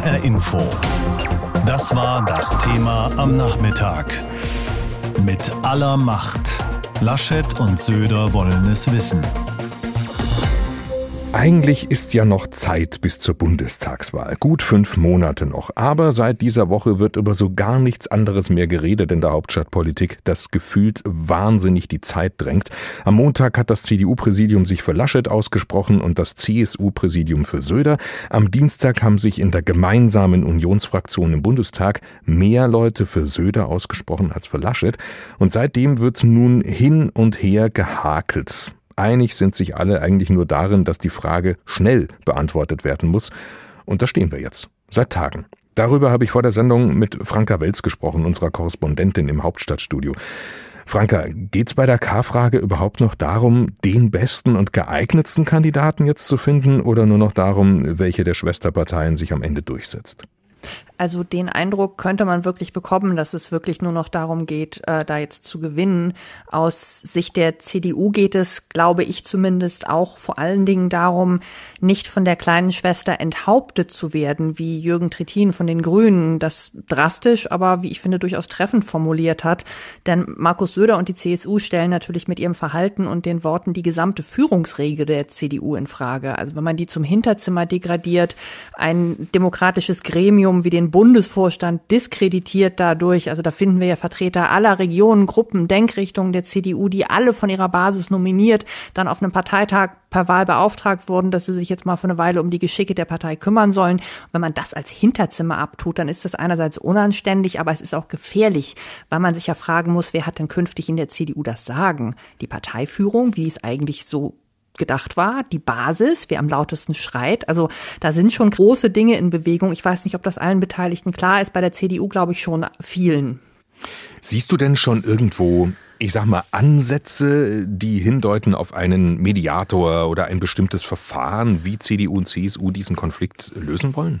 HR Info. Das war das Thema am Nachmittag. Mit aller Macht. Laschet und Söder wollen es wissen. Eigentlich ist ja noch Zeit bis zur Bundestagswahl. Gut fünf Monate noch. Aber seit dieser Woche wird über so gar nichts anderes mehr geredet in der Hauptstadtpolitik, das gefühlt wahnsinnig die Zeit drängt. Am Montag hat das CDU-Präsidium sich für Laschet ausgesprochen und das CSU-Präsidium für Söder. Am Dienstag haben sich in der gemeinsamen Unionsfraktion im Bundestag mehr Leute für Söder ausgesprochen als für Laschet. Und seitdem wird nun hin und her gehakelt. Einig sind sich alle eigentlich nur darin, dass die Frage schnell beantwortet werden muss. Und da stehen wir jetzt. Seit Tagen. Darüber habe ich vor der Sendung mit Franka Welz gesprochen, unserer Korrespondentin im Hauptstadtstudio. Franka, geht's bei der K-Frage überhaupt noch darum, den besten und geeignetsten Kandidaten jetzt zu finden oder nur noch darum, welche der Schwesterparteien sich am Ende durchsetzt? Also den Eindruck könnte man wirklich bekommen, dass es wirklich nur noch darum geht, äh, da jetzt zu gewinnen. Aus Sicht der CDU geht es, glaube ich zumindest, auch vor allen Dingen darum, nicht von der kleinen Schwester enthauptet zu werden, wie Jürgen Trittin von den Grünen das drastisch, aber wie ich finde durchaus treffend formuliert hat. Denn Markus Söder und die CSU stellen natürlich mit ihrem Verhalten und den Worten die gesamte Führungsregel der CDU in Frage. Also wenn man die zum Hinterzimmer degradiert, ein demokratisches Gremium wie den Bundesvorstand diskreditiert dadurch. Also da finden wir ja Vertreter aller Regionen, Gruppen, Denkrichtungen der CDU, die alle von ihrer Basis nominiert, dann auf einem Parteitag per Wahl beauftragt wurden, dass sie sich jetzt mal für eine Weile um die Geschicke der Partei kümmern sollen. Wenn man das als Hinterzimmer abtut, dann ist das einerseits unanständig, aber es ist auch gefährlich, weil man sich ja fragen muss, wer hat denn künftig in der CDU das Sagen? Die Parteiführung, wie es eigentlich so gedacht war, die Basis, wer am lautesten schreit. Also da sind schon große Dinge in Bewegung. Ich weiß nicht, ob das allen Beteiligten klar ist. Bei der CDU glaube ich schon vielen. Siehst du denn schon irgendwo, ich sag mal, Ansätze, die hindeuten auf einen Mediator oder ein bestimmtes Verfahren, wie CDU und CSU diesen Konflikt lösen wollen?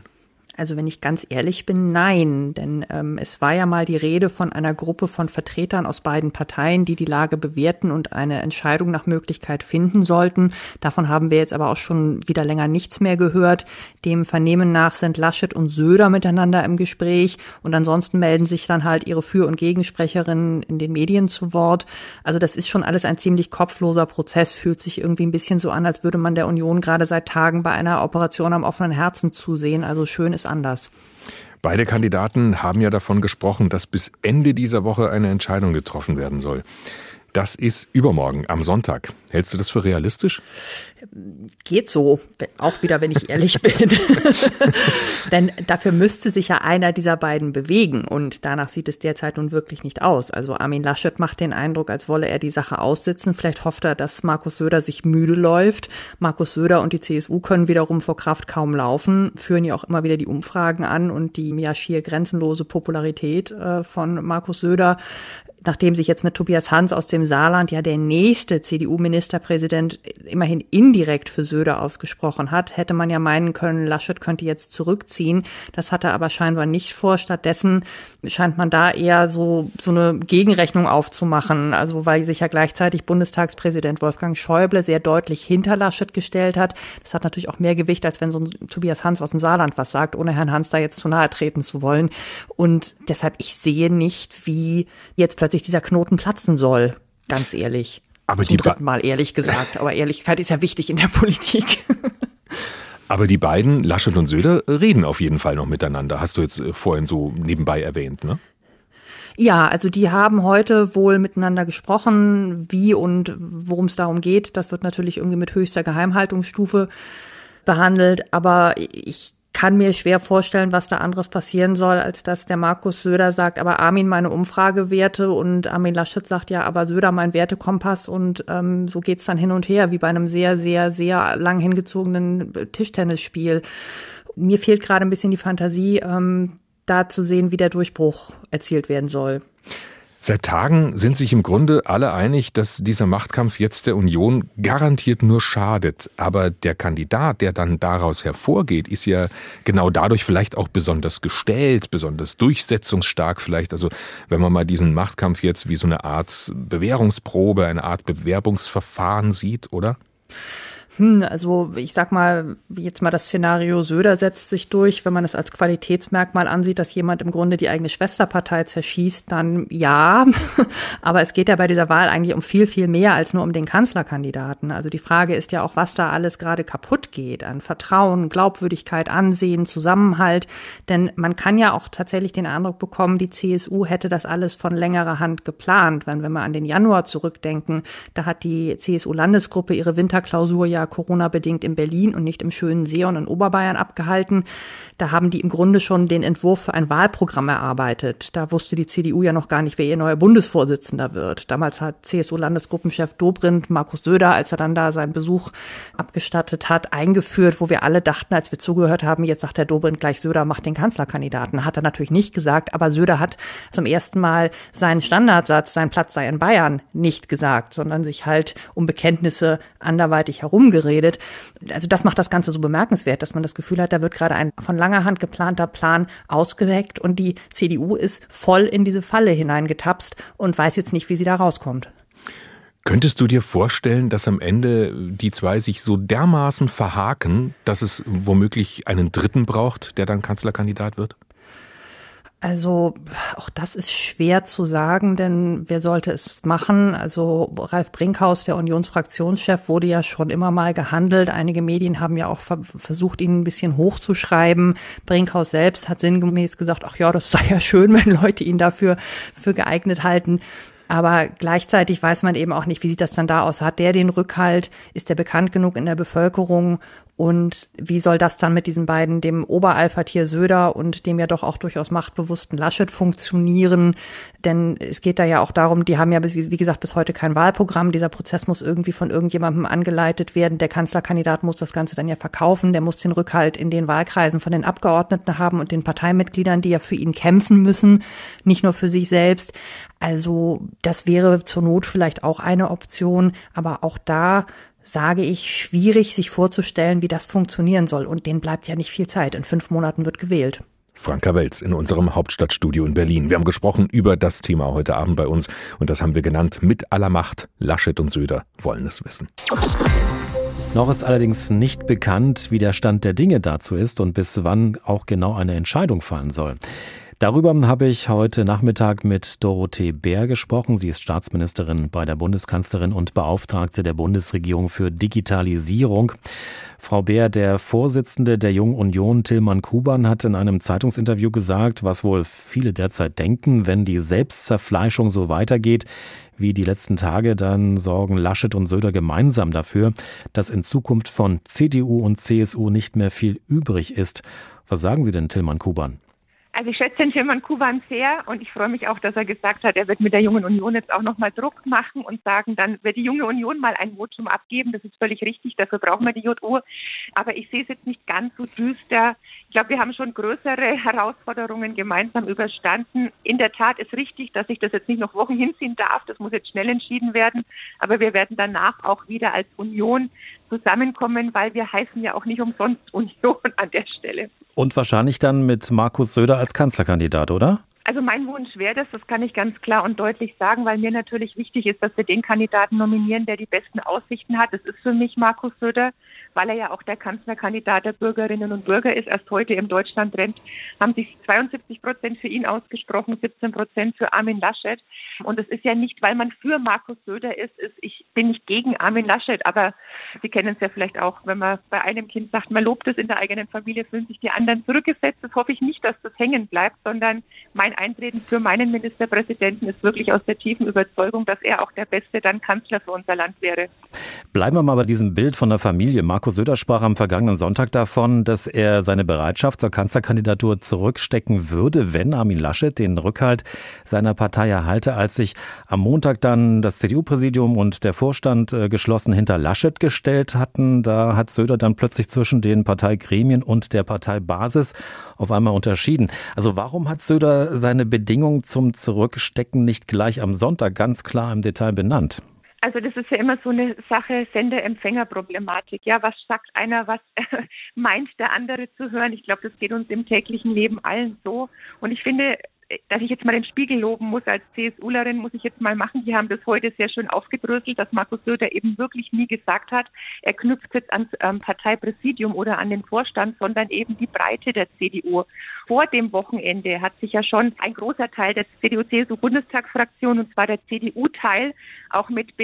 Also wenn ich ganz ehrlich bin, nein, denn ähm, es war ja mal die Rede von einer Gruppe von Vertretern aus beiden Parteien, die die Lage bewerten und eine Entscheidung nach Möglichkeit finden sollten. Davon haben wir jetzt aber auch schon wieder länger nichts mehr gehört. Dem Vernehmen nach sind Laschet und Söder miteinander im Gespräch und ansonsten melden sich dann halt ihre Für- und Gegensprecherinnen in den Medien zu Wort. Also das ist schon alles ein ziemlich kopfloser Prozess, fühlt sich irgendwie ein bisschen so an, als würde man der Union gerade seit Tagen bei einer Operation am offenen Herzen zusehen. Also schön ist anders. Beide Kandidaten haben ja davon gesprochen, dass bis Ende dieser Woche eine Entscheidung getroffen werden soll. Das ist übermorgen am Sonntag. Hältst du das für realistisch? Geht so, auch wieder, wenn ich ehrlich bin. Denn dafür müsste sich ja einer dieser beiden bewegen und danach sieht es derzeit nun wirklich nicht aus. Also Armin Laschet macht den Eindruck, als wolle er die Sache aussitzen. Vielleicht hofft er, dass Markus Söder sich müde läuft. Markus Söder und die CSU können wiederum vor Kraft kaum laufen, führen ja auch immer wieder die Umfragen an und die ja schier grenzenlose Popularität äh, von Markus Söder nachdem sich jetzt mit Tobias Hans aus dem Saarland ja der nächste CDU-Ministerpräsident immerhin indirekt für Söder ausgesprochen hat, hätte man ja meinen können, Laschet könnte jetzt zurückziehen. Das hat er aber scheinbar nicht vor. Stattdessen scheint man da eher so, so eine Gegenrechnung aufzumachen. Also, weil sich ja gleichzeitig Bundestagspräsident Wolfgang Schäuble sehr deutlich hinter Laschet gestellt hat. Das hat natürlich auch mehr Gewicht, als wenn so ein Tobias Hans aus dem Saarland was sagt, ohne Herrn Hans da jetzt zu nahe treten zu wollen. Und deshalb, ich sehe nicht, wie jetzt plötzlich plötzlich dieser Knoten platzen soll. Ganz ehrlich. Aber Zum die dritten Mal ehrlich gesagt. Aber Ehrlichkeit ist ja wichtig in der Politik. Aber die beiden, Laschet und Söder, reden auf jeden Fall noch miteinander. Hast du jetzt äh, vorhin so nebenbei erwähnt, ne? Ja, also die haben heute wohl miteinander gesprochen, wie und worum es darum geht. Das wird natürlich irgendwie mit höchster Geheimhaltungsstufe behandelt. Aber ich kann mir schwer vorstellen, was da anderes passieren soll, als dass der Markus Söder sagt, aber Armin meine Umfragewerte und Armin Laschet sagt ja, aber Söder mein Wertekompass und ähm, so geht's dann hin und her, wie bei einem sehr, sehr, sehr lang hingezogenen Tischtennisspiel. Mir fehlt gerade ein bisschen die Fantasie, ähm, da zu sehen, wie der Durchbruch erzielt werden soll. Seit Tagen sind sich im Grunde alle einig, dass dieser Machtkampf jetzt der Union garantiert nur schadet. Aber der Kandidat, der dann daraus hervorgeht, ist ja genau dadurch vielleicht auch besonders gestellt, besonders durchsetzungsstark vielleicht. Also wenn man mal diesen Machtkampf jetzt wie so eine Art Bewährungsprobe, eine Art Bewerbungsverfahren sieht, oder? Hm, also ich sag mal, jetzt mal das Szenario Söder setzt sich durch. Wenn man es als Qualitätsmerkmal ansieht, dass jemand im Grunde die eigene Schwesterpartei zerschießt, dann ja. Aber es geht ja bei dieser Wahl eigentlich um viel, viel mehr als nur um den Kanzlerkandidaten. Also die Frage ist ja auch, was da alles gerade kaputt geht an Vertrauen, Glaubwürdigkeit, Ansehen, Zusammenhalt. Denn man kann ja auch tatsächlich den Eindruck bekommen, die CSU hätte das alles von längerer Hand geplant. Wenn, wenn wir an den Januar zurückdenken, da hat die CSU-Landesgruppe ihre Winterklausur ja Corona-bedingt in Berlin und nicht im schönen Seon in Oberbayern abgehalten. Da haben die im Grunde schon den Entwurf für ein Wahlprogramm erarbeitet. Da wusste die CDU ja noch gar nicht, wer ihr neuer Bundesvorsitzender wird. Damals hat CSU-Landesgruppenchef Dobrindt Markus Söder, als er dann da seinen Besuch abgestattet hat, eingeführt, wo wir alle dachten, als wir zugehört haben, jetzt sagt der Dobrindt gleich, Söder macht den Kanzlerkandidaten. Hat er natürlich nicht gesagt, aber Söder hat zum ersten Mal seinen Standardsatz, sein Platz sei in Bayern, nicht gesagt, sondern sich halt um Bekenntnisse anderweitig herumgeredet. Also das macht das Ganze so bemerkenswert, dass man das Gefühl hat, da wird gerade ein von langer Hand geplanter Plan ausgeweckt und die CDU ist voll in diese Falle hineingetapst und weiß jetzt nicht, wie sie da rauskommt. Könntest du dir vorstellen, dass am Ende die zwei sich so dermaßen verhaken, dass es womöglich einen Dritten braucht, der dann Kanzlerkandidat wird? Also auch das ist schwer zu sagen, denn wer sollte es machen? Also Ralf Brinkhaus, der Unionsfraktionschef, wurde ja schon immer mal gehandelt. Einige Medien haben ja auch versucht, ihn ein bisschen hochzuschreiben. Brinkhaus selbst hat sinngemäß gesagt, ach ja, das sei ja schön, wenn Leute ihn dafür für geeignet halten. Aber gleichzeitig weiß man eben auch nicht, wie sieht das dann da aus? Hat der den Rückhalt? Ist der bekannt genug in der Bevölkerung? Und wie soll das dann mit diesen beiden, dem Oberalpha-Tier Söder und dem ja doch auch durchaus machtbewussten Laschet funktionieren? Denn es geht da ja auch darum, die haben ja, wie gesagt, bis heute kein Wahlprogramm. Dieser Prozess muss irgendwie von irgendjemandem angeleitet werden. Der Kanzlerkandidat muss das Ganze dann ja verkaufen. Der muss den Rückhalt in den Wahlkreisen von den Abgeordneten haben und den Parteimitgliedern, die ja für ihn kämpfen müssen, nicht nur für sich selbst. Also das wäre zur Not vielleicht auch eine Option. Aber auch da sage ich, schwierig sich vorzustellen, wie das funktionieren soll. Und denen bleibt ja nicht viel Zeit. In fünf Monaten wird gewählt. Franka Welz in unserem Hauptstadtstudio in Berlin. Wir haben gesprochen über das Thema heute Abend bei uns und das haben wir genannt mit aller Macht. Laschet und Söder wollen es wissen. Noch ist allerdings nicht bekannt, wie der Stand der Dinge dazu ist und bis wann auch genau eine Entscheidung fallen soll. Darüber habe ich heute Nachmittag mit Dorothee Bär gesprochen. Sie ist Staatsministerin bei der Bundeskanzlerin und Beauftragte der Bundesregierung für Digitalisierung. Frau Bär, der Vorsitzende der Jungen Union, Tillmann Kuban, hat in einem Zeitungsinterview gesagt, was wohl viele derzeit denken, wenn die Selbstzerfleischung so weitergeht wie die letzten Tage, dann sorgen Laschet und Söder gemeinsam dafür, dass in Zukunft von CDU und CSU nicht mehr viel übrig ist. Was sagen Sie denn, Tillmann Kuban? Also ich schätze den Schirmann Kuban sehr und ich freue mich auch, dass er gesagt hat, er wird mit der Jungen Union jetzt auch nochmal Druck machen und sagen, dann wird die Junge Union mal ein Votum abgeben. Das ist völlig richtig, dafür brauchen wir die JU. Aber ich sehe es jetzt nicht ganz so düster. Ich glaube, wir haben schon größere Herausforderungen gemeinsam überstanden. In der Tat ist richtig, dass ich das jetzt nicht noch Wochen hinziehen darf. Das muss jetzt schnell entschieden werden. Aber wir werden danach auch wieder als Union zusammenkommen, weil wir heißen ja auch nicht umsonst Union an der Stelle. Und wahrscheinlich dann mit Markus Söder als Kanzlerkandidat, oder? Also mein Wunsch wäre das, das kann ich ganz klar und deutlich sagen, weil mir natürlich wichtig ist, dass wir den Kandidaten nominieren, der die besten Aussichten hat. Das ist für mich Markus Söder weil er ja auch der Kanzlerkandidat der Bürgerinnen und Bürger ist. Erst heute im Deutschland-Trend haben sich 72 Prozent für ihn ausgesprochen, 17 Prozent für Armin Laschet. Und es ist ja nicht, weil man für Markus Söder ist, ist ich bin nicht gegen Armin Laschet, aber Sie kennen es ja vielleicht auch, wenn man bei einem Kind sagt, man lobt es in der eigenen Familie, fühlen sich die anderen zurückgesetzt. Das hoffe ich nicht, dass das hängen bleibt, sondern mein Eintreten für meinen Ministerpräsidenten ist wirklich aus der tiefen Überzeugung, dass er auch der beste dann Kanzler für unser Land wäre. Bleiben wir mal bei diesem Bild von der Familie. Markus Söder sprach am vergangenen Sonntag davon, dass er seine Bereitschaft zur Kanzlerkandidatur zurückstecken würde, wenn Armin Laschet den Rückhalt seiner Partei erhalte. Als sich am Montag dann das CDU-Präsidium und der Vorstand äh, geschlossen hinter Laschet gestellt hatten, da hat Söder dann plötzlich zwischen den Parteigremien und der Parteibasis auf einmal unterschieden. Also warum hat Söder seine Bedingungen zum Zurückstecken nicht gleich am Sonntag ganz klar im Detail benannt? Also das ist ja immer so eine Sache Sender-Empfänger-Problematik. Ja, was sagt einer, was meint der andere zu hören? Ich glaube, das geht uns im täglichen Leben allen so. Und ich finde, dass ich jetzt mal den Spiegel loben muss als CSUlerin, muss ich jetzt mal machen. Die haben das heute sehr schön aufgedröselt, dass Markus Söder eben wirklich nie gesagt hat, er knüpft jetzt ans ähm, Parteipräsidium oder an den Vorstand, sondern eben die Breite der CDU. Vor dem Wochenende hat sich ja schon ein großer Teil der CDU-CSU-Bundestagsfraktion, und zwar der CDU-Teil, auch mit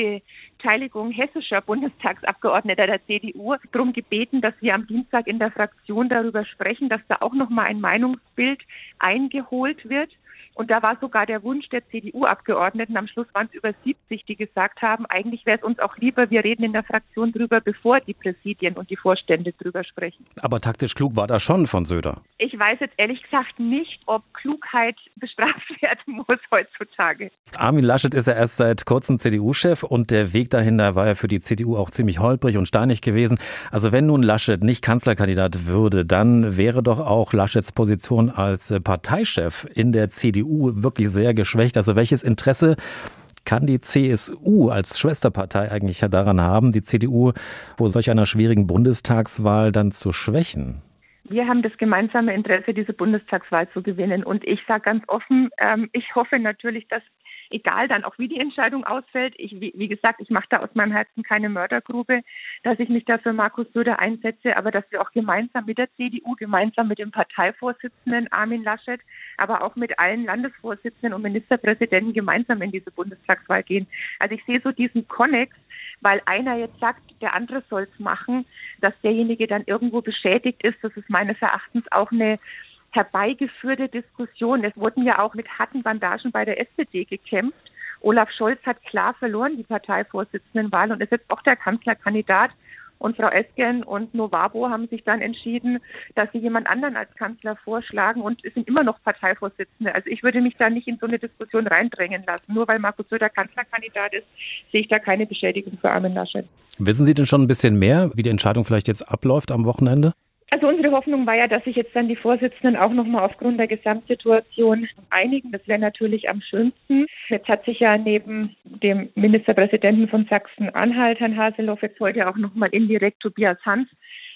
Beteiligung hessischer Bundestagsabgeordneter der CDU, darum gebeten, dass wir am Dienstag in der Fraktion darüber sprechen, dass da auch noch mal ein Meinungsbild eingeholt wird. Und da war sogar der Wunsch der CDU-Abgeordneten, am Schluss waren es über 70, die gesagt haben, eigentlich wäre es uns auch lieber, wir reden in der Fraktion drüber, bevor die Präsidien und die Vorstände drüber sprechen. Aber taktisch klug war das schon von Söder. Ich weiß jetzt ehrlich gesagt nicht, ob Klugheit bestraft werden muss heutzutage. Armin Laschet ist ja erst seit kurzem CDU-Chef und der Weg dahin, da war ja für die CDU auch ziemlich holprig und steinig gewesen. Also wenn nun Laschet nicht Kanzlerkandidat würde, dann wäre doch auch Laschets Position als Parteichef in der CDU CDU wirklich sehr geschwächt. Also welches Interesse kann die CSU als Schwesterpartei eigentlich daran haben, die CDU vor solch einer schwierigen Bundestagswahl dann zu schwächen? Wir haben das gemeinsame Interesse, diese Bundestagswahl zu gewinnen. Und ich sage ganz offen, ähm, ich hoffe natürlich, dass egal dann auch wie die Entscheidung ausfällt. Ich, wie, wie gesagt, ich mache da aus meinem Herzen keine Mördergrube, dass ich mich da für Markus Söder einsetze, aber dass wir auch gemeinsam mit der CDU, gemeinsam mit dem Parteivorsitzenden Armin Laschet, aber auch mit allen Landesvorsitzenden und Ministerpräsidenten gemeinsam in diese Bundestagswahl gehen. Also ich sehe so diesen Konnex, weil einer jetzt sagt, der andere soll es machen, dass derjenige dann irgendwo beschädigt ist. Das ist meines Erachtens auch eine herbeigeführte Diskussion. Es wurden ja auch mit harten Bandagen bei der SPD gekämpft. Olaf Scholz hat klar verloren, die Parteivorsitzendenwahl, und ist jetzt auch der Kanzlerkandidat. Und Frau Esken und Novabo haben sich dann entschieden, dass sie jemand anderen als Kanzler vorschlagen und sind immer noch Parteivorsitzende. Also ich würde mich da nicht in so eine Diskussion reindrängen lassen. Nur weil Markus Söder Kanzlerkandidat ist, sehe ich da keine Beschädigung für Armin Laschet. Wissen Sie denn schon ein bisschen mehr, wie die Entscheidung vielleicht jetzt abläuft am Wochenende? Also unsere Hoffnung war ja, dass sich jetzt dann die Vorsitzenden auch nochmal aufgrund der Gesamtsituation einigen. Das wäre natürlich am schönsten. Jetzt hat sich ja neben dem Ministerpräsidenten von Sachsen-Anhalt, Herrn Haseloff, jetzt heute auch nochmal indirekt Tobias Hans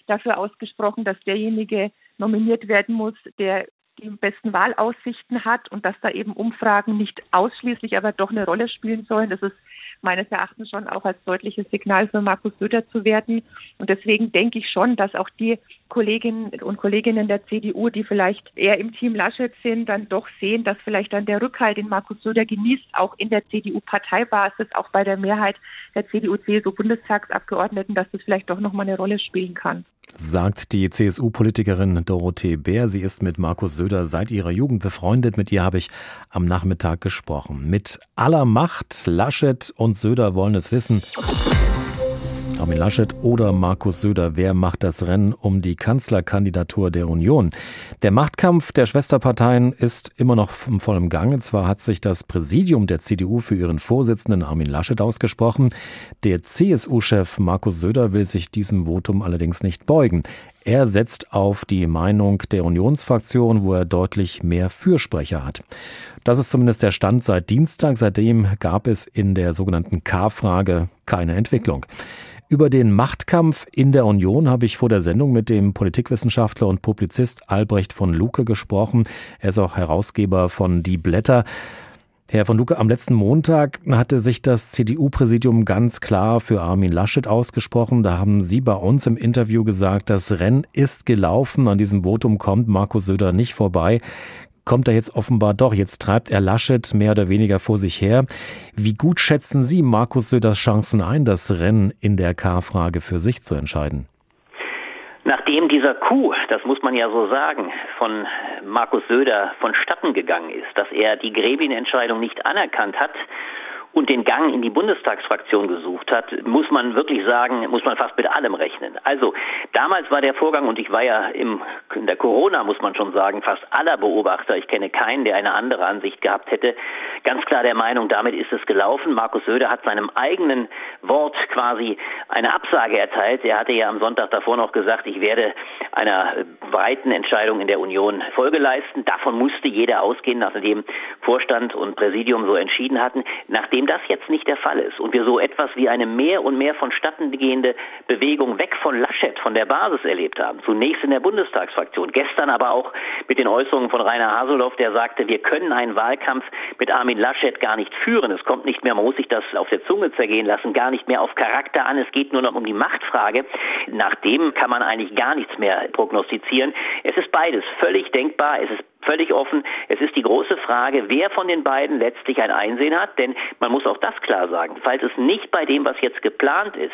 dafür ausgesprochen, dass derjenige nominiert werden muss, der die besten Wahlaussichten hat und dass da eben Umfragen nicht ausschließlich, aber doch eine Rolle spielen sollen. Das ist meines Erachtens schon auch als deutliches Signal für Markus Söder zu werden. Und deswegen denke ich schon, dass auch die Kolleginnen und Kolleginnen der CDU, die vielleicht eher im Team Laschet sind, dann doch sehen, dass vielleicht dann der Rückhalt, den Markus Söder genießt, auch in der CDU-Parteibasis, auch bei der Mehrheit der CDU-CSU-Bundestagsabgeordneten, dass das vielleicht doch nochmal eine Rolle spielen kann. Sagt die CSU-Politikerin Dorothee Bär. Sie ist mit Markus Söder seit ihrer Jugend befreundet. Mit ihr habe ich am Nachmittag gesprochen. Mit aller Macht, Laschet und Söder wollen es wissen. Armin Laschet oder Markus Söder, wer macht das Rennen um die Kanzlerkandidatur der Union? Der Machtkampf der Schwesterparteien ist immer noch im vollen Gange. Zwar hat sich das Präsidium der CDU für ihren Vorsitzenden Armin Laschet ausgesprochen. Der CSU-Chef Markus Söder will sich diesem Votum allerdings nicht beugen. Er setzt auf die Meinung der Unionsfraktion, wo er deutlich mehr Fürsprecher hat. Das ist zumindest der Stand seit Dienstag. Seitdem gab es in der sogenannten K-Frage keine Entwicklung. Über den Machtkampf in der Union habe ich vor der Sendung mit dem Politikwissenschaftler und Publizist Albrecht von Luke gesprochen. Er ist auch Herausgeber von Die Blätter. Herr von Luke, am letzten Montag hatte sich das CDU-Präsidium ganz klar für Armin Laschet ausgesprochen. Da haben Sie bei uns im Interview gesagt, das Rennen ist gelaufen. An diesem Votum kommt Markus Söder nicht vorbei kommt er jetzt offenbar doch. Jetzt treibt er Laschet mehr oder weniger vor sich her. Wie gut schätzen Sie Markus Söders Chancen ein, das Rennen in der K-Frage für sich zu entscheiden? Nachdem dieser Coup, das muss man ja so sagen, von Markus Söder vonstatten gegangen ist, dass er die Grebin-Entscheidung nicht anerkannt hat, und den Gang in die Bundestagsfraktion gesucht hat, muss man wirklich sagen, muss man fast mit allem rechnen. Also damals war der Vorgang, und ich war ja im, in der Corona, muss man schon sagen, fast aller Beobachter, ich kenne keinen, der eine andere Ansicht gehabt hätte, ganz klar der Meinung, damit ist es gelaufen. Markus Söder hat seinem eigenen Wort quasi eine Absage erteilt. Er hatte ja am Sonntag davor noch gesagt, ich werde einer breiten Entscheidung in der Union Folge leisten. Davon musste jeder ausgehen, nachdem Vorstand und Präsidium so entschieden hatten. Nachdem Nachdem das jetzt nicht der Fall ist und wir so etwas wie eine mehr und mehr vonstatten gehende Bewegung weg von Laschet, von der Basis erlebt haben, zunächst in der Bundestagsfraktion, gestern aber auch mit den Äußerungen von Rainer Haseloff, der sagte, wir können einen Wahlkampf mit Armin Laschet gar nicht führen. Es kommt nicht mehr, man muss sich das auf der Zunge zergehen lassen, gar nicht mehr auf Charakter an. Es geht nur noch um die Machtfrage. Nach dem kann man eigentlich gar nichts mehr prognostizieren. Es ist beides völlig denkbar. Es ist völlig offen. Es ist die große Frage, wer von den beiden letztlich ein Einsehen hat, denn man muss auch das klar sagen. Falls es nicht bei dem, was jetzt geplant ist,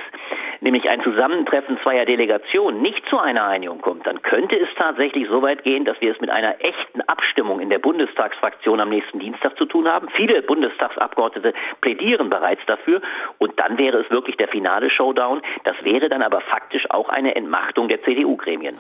nämlich ein Zusammentreffen zweier Delegationen, nicht zu einer Einigung kommt, dann könnte es tatsächlich so weit gehen, dass wir es mit einer echten Abstimmung in der Bundestagsfraktion am nächsten Dienstag zu tun haben. Viele Bundestagsabgeordnete plädieren bereits dafür und dann wäre es wirklich der finale Showdown. Das wäre dann aber faktisch auch eine Entmachtung der CDU-Gremien.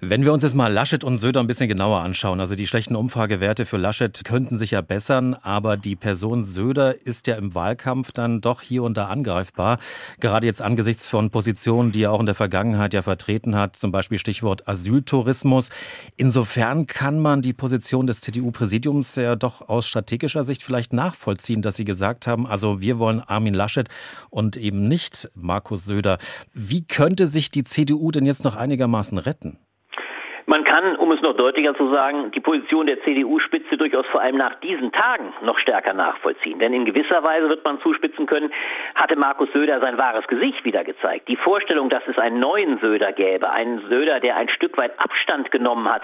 Wenn wir uns jetzt mal Laschet und Söder ein bisschen genauer anschauen, also die schlechten Umfragewerte für Laschet könnten sich ja bessern, aber die Person Söder ist ja im Wahlkampf dann doch hier und da angreifbar. Gerade jetzt angesichts von Positionen, die er auch in der Vergangenheit ja vertreten hat, zum Beispiel Stichwort Asyltourismus. Insofern kann man die Position des CDU-Präsidiums ja doch aus strategischer Sicht vielleicht nachvollziehen, dass sie gesagt haben, also wir wollen Armin Laschet und eben nicht Markus Söder. Wie könnte sich die CDU denn jetzt noch einigermaßen retten? Kann, um es noch deutlicher zu sagen, die Position der CDU-Spitze durchaus vor allem nach diesen Tagen noch stärker nachvollziehen. Denn in gewisser Weise wird man zuspitzen können, hatte Markus Söder sein wahres Gesicht wieder gezeigt. Die Vorstellung, dass es einen neuen Söder gäbe, einen Söder, der ein Stück weit Abstand genommen hat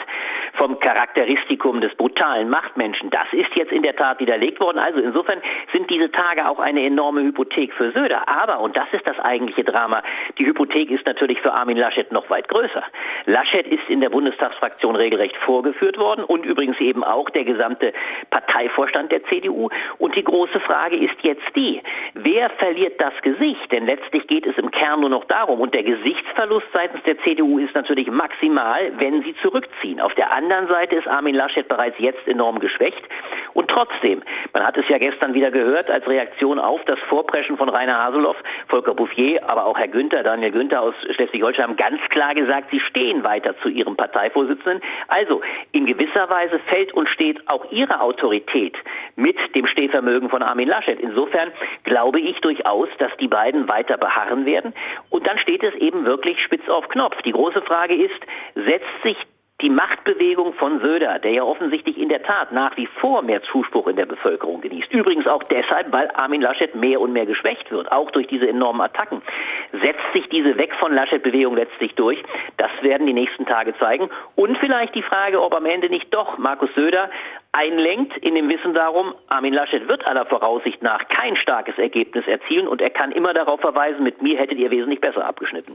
vom Charakteristikum des brutalen Machtmenschen, das ist jetzt in der Tat widerlegt worden. Also insofern sind diese Tage auch eine enorme Hypothek für Söder. Aber, und das ist das eigentliche Drama, die Hypothek ist natürlich für Armin Laschet noch weit größer. Laschet ist in der Bundes Bundestagsfraktion regelrecht vorgeführt worden und übrigens eben auch der gesamte Parteivorstand der CDU. Und die große Frage ist jetzt die, wer verliert das Gesicht? Denn letztlich geht es im Kern nur noch darum. Und der Gesichtsverlust seitens der CDU ist natürlich maximal, wenn sie zurückziehen. Auf der anderen Seite ist Armin Laschet bereits jetzt enorm geschwächt. Und trotzdem, man hat es ja gestern wieder gehört, als Reaktion auf das Vorpreschen von Rainer Haseloff, Volker Bouffier, aber auch Herr Günther, Daniel Günther aus Schleswig-Holstein haben ganz klar gesagt, sie stehen weiter zu ihrem Parteivorsitzenden. Also in gewisser Weise fällt und steht auch ihre Autorität mit dem Stehvermögen von Armin Laschet. Insofern glaube ich durchaus, dass die beiden weiter beharren werden. Und dann steht es eben wirklich spitz auf Knopf. Die große Frage ist, setzt sich die Machtbewegung von Söder, der ja offensichtlich in der Tat nach wie vor mehr Zuspruch in der Bevölkerung genießt. Übrigens auch deshalb, weil Armin Laschet mehr und mehr geschwächt wird, auch durch diese enormen Attacken. Setzt sich diese Weg von Laschet-Bewegung letztlich durch? Das werden die nächsten Tage zeigen. Und vielleicht die Frage, ob am Ende nicht doch Markus Söder einlenkt in dem Wissen darum, Armin Laschet wird aller Voraussicht nach kein starkes Ergebnis erzielen und er kann immer darauf verweisen, mit mir hättet ihr wesentlich besser abgeschnitten.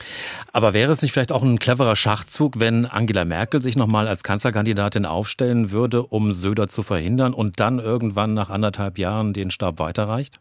Aber wäre es nicht vielleicht auch ein cleverer Schachzug, wenn Angela Merkel sich nochmal als Kanzlerkandidatin aufstellen würde, um Söder zu verhindern und dann irgendwann nach anderthalb Jahren den Stab weiterreicht?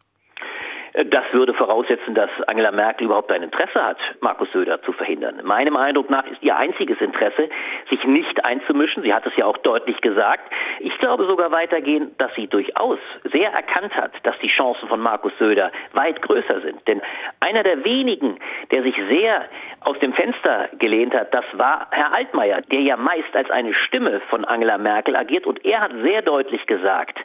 Das würde voraussetzen, dass Angela Merkel überhaupt ein Interesse hat, Markus Söder zu verhindern. Meinem Eindruck nach ist ihr einziges Interesse, sich nicht einzumischen. Sie hat es ja auch deutlich gesagt. Ich glaube sogar weitergehend, dass sie durchaus sehr erkannt hat, dass die Chancen von Markus Söder weit größer sind. Denn einer der wenigen, der sich sehr aus dem Fenster gelehnt hat, das war Herr Altmaier, der ja meist als eine Stimme von Angela Merkel agiert. Und er hat sehr deutlich gesagt,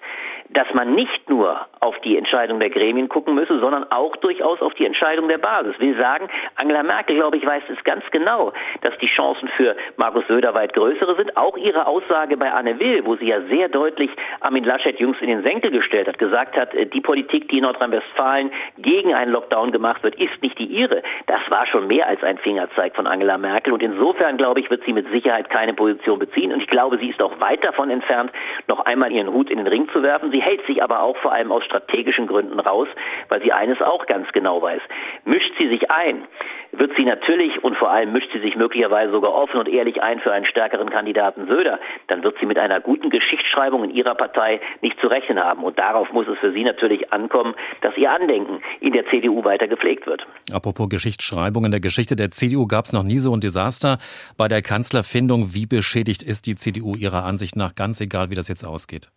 dass man nicht nur auf die Entscheidung der Gremien gucken müsse, sondern auch durchaus auf die Entscheidung der Basis. Will sagen, Angela Merkel, glaube ich, weiß es ganz genau, dass die Chancen für Markus Söder weit größere sind. Auch ihre Aussage bei Anne Will, wo sie ja sehr deutlich Armin Laschet jüngst in den Senkel gestellt hat, gesagt hat, äh, die Politik, die in Nordrhein-Westfalen gegen einen Lockdown gemacht wird, ist nicht die ihre. Das war schon mehr als ein Fingerzeig von Angela Merkel. Und insofern, glaube ich, wird sie mit Sicherheit keine Position beziehen. Und ich glaube, sie ist auch weit davon entfernt, noch einmal ihren Hut in den Ring zu werfen. Sie hält sich aber auch vor allem aus strategischen Gründen raus, weil sie eines auch ganz genau weiß. Mischt sie sich ein, wird sie natürlich und vor allem mischt sie sich möglicherweise sogar offen und ehrlich ein für einen stärkeren Kandidaten Söder, dann wird sie mit einer guten Geschichtsschreibung in ihrer Partei nicht zu rechnen haben. Und darauf muss es für sie natürlich ankommen, dass ihr Andenken in der CDU weiter gepflegt wird. Apropos Geschichtsschreibung, in der Geschichte der CDU gab es noch nie so ein Desaster bei der Kanzlerfindung. Wie beschädigt ist die CDU Ihrer Ansicht nach, ganz egal, wie das jetzt ausgeht?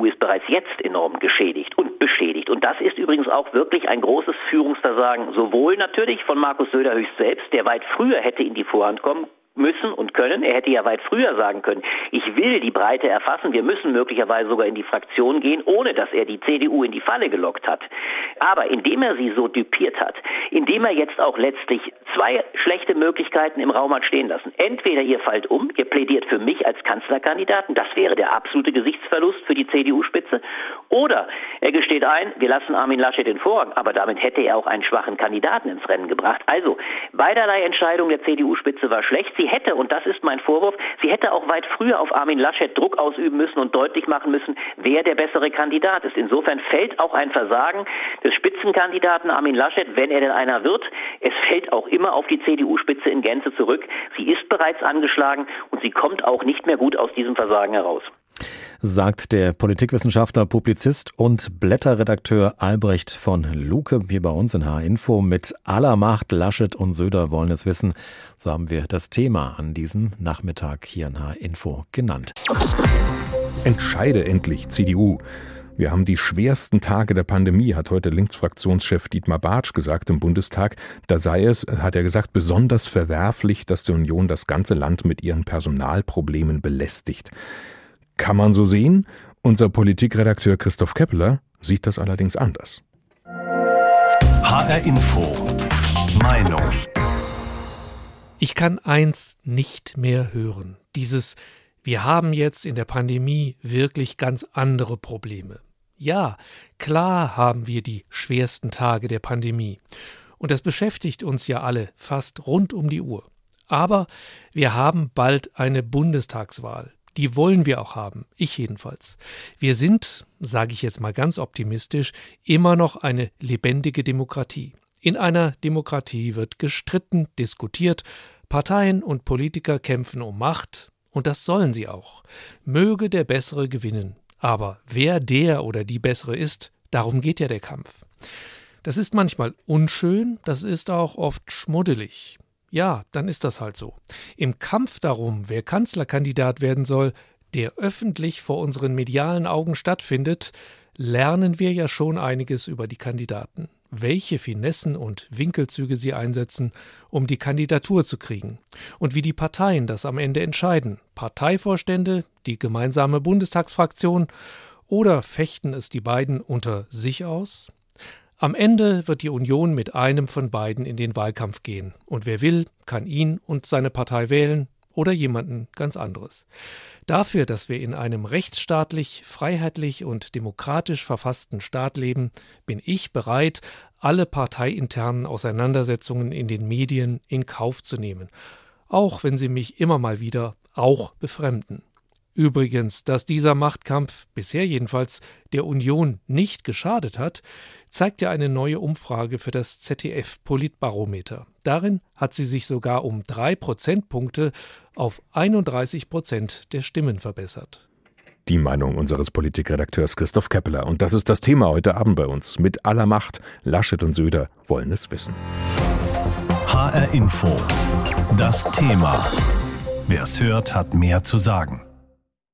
CDU ist bereits jetzt enorm geschädigt und beschädigt. Und das ist übrigens auch wirklich ein großes Führungsversagen, sowohl natürlich von Markus Söder höchst selbst, der weit früher hätte in die Vorhand kommen müssen und können. Er hätte ja weit früher sagen können, ich will die Breite erfassen, wir müssen möglicherweise sogar in die Fraktion gehen, ohne dass er die CDU in die Falle gelockt hat. Aber indem er sie so düpiert hat, indem er jetzt auch letztlich zwei schlechte Möglichkeiten im Raum hat stehen lassen. Entweder ihr fallt um, ihr plädiert für mich als Kanzlerkandidaten, das wäre der absolute Gesichtsverlust für die CDU-Spitze, oder er gesteht ein, wir lassen Armin Laschet den Vorrang, aber damit hätte er auch einen schwachen Kandidaten ins Rennen gebracht. Also beiderlei Entscheidung der CDU-Spitze war schlecht. Sie hätte, und das ist mein Vorwurf, sie hätte auch weit früher auf Armin Laschet Druck ausüben müssen und deutlich machen müssen, wer der bessere Kandidat ist. Insofern fällt auch ein Versagen des Spitzenkandidaten Armin Laschet, wenn er denn einer wird. Es fällt auch immer auf die CDU-Spitze in Gänze zurück. Sie ist bereits angeschlagen und sie kommt auch nicht mehr gut aus diesem Versagen heraus sagt der Politikwissenschaftler, Publizist und Blätterredakteur Albrecht von Luke hier bei uns in H-Info. Mit aller Macht Laschet und Söder wollen es wissen. So haben wir das Thema an diesem Nachmittag hier in H-Info genannt. Entscheide endlich, CDU. Wir haben die schwersten Tage der Pandemie, hat heute Linksfraktionschef Dietmar Bartsch gesagt im Bundestag. Da sei es, hat er gesagt, besonders verwerflich, dass die Union das ganze Land mit ihren Personalproblemen belästigt. Kann man so sehen? Unser Politikredakteur Christoph Keppeler sieht das allerdings anders. HR Info. Meinung. Ich kann eins nicht mehr hören. Dieses wir haben jetzt in der Pandemie wirklich ganz andere Probleme. Ja, klar haben wir die schwersten Tage der Pandemie. Und das beschäftigt uns ja alle fast rund um die Uhr. Aber wir haben bald eine Bundestagswahl. Die wollen wir auch haben, ich jedenfalls. Wir sind, sage ich jetzt mal ganz optimistisch, immer noch eine lebendige Demokratie. In einer Demokratie wird gestritten, diskutiert, Parteien und Politiker kämpfen um Macht, und das sollen sie auch. Möge der Bessere gewinnen. Aber wer der oder die Bessere ist, darum geht ja der Kampf. Das ist manchmal unschön, das ist auch oft schmuddelig. Ja, dann ist das halt so. Im Kampf darum, wer Kanzlerkandidat werden soll, der öffentlich vor unseren medialen Augen stattfindet, lernen wir ja schon einiges über die Kandidaten, welche Finessen und Winkelzüge sie einsetzen, um die Kandidatur zu kriegen, und wie die Parteien das am Ende entscheiden. Parteivorstände, die gemeinsame Bundestagsfraktion oder fechten es die beiden unter sich aus? Am Ende wird die Union mit einem von beiden in den Wahlkampf gehen. Und wer will, kann ihn und seine Partei wählen oder jemanden ganz anderes. Dafür, dass wir in einem rechtsstaatlich, freiheitlich und demokratisch verfassten Staat leben, bin ich bereit, alle parteiinternen Auseinandersetzungen in den Medien in Kauf zu nehmen, auch wenn sie mich immer mal wieder auch befremden. Übrigens, dass dieser Machtkampf bisher jedenfalls der Union nicht geschadet hat, zeigt ja eine neue Umfrage für das ZDF Politbarometer. Darin hat sie sich sogar um drei Prozentpunkte auf 31 Prozent der Stimmen verbessert. Die Meinung unseres Politikredakteurs Christoph Keppeler. Und das ist das Thema heute Abend bei uns. Mit aller Macht. Laschet und Söder wollen es wissen. HR Info. Das Thema. Wer es hört, hat mehr zu sagen.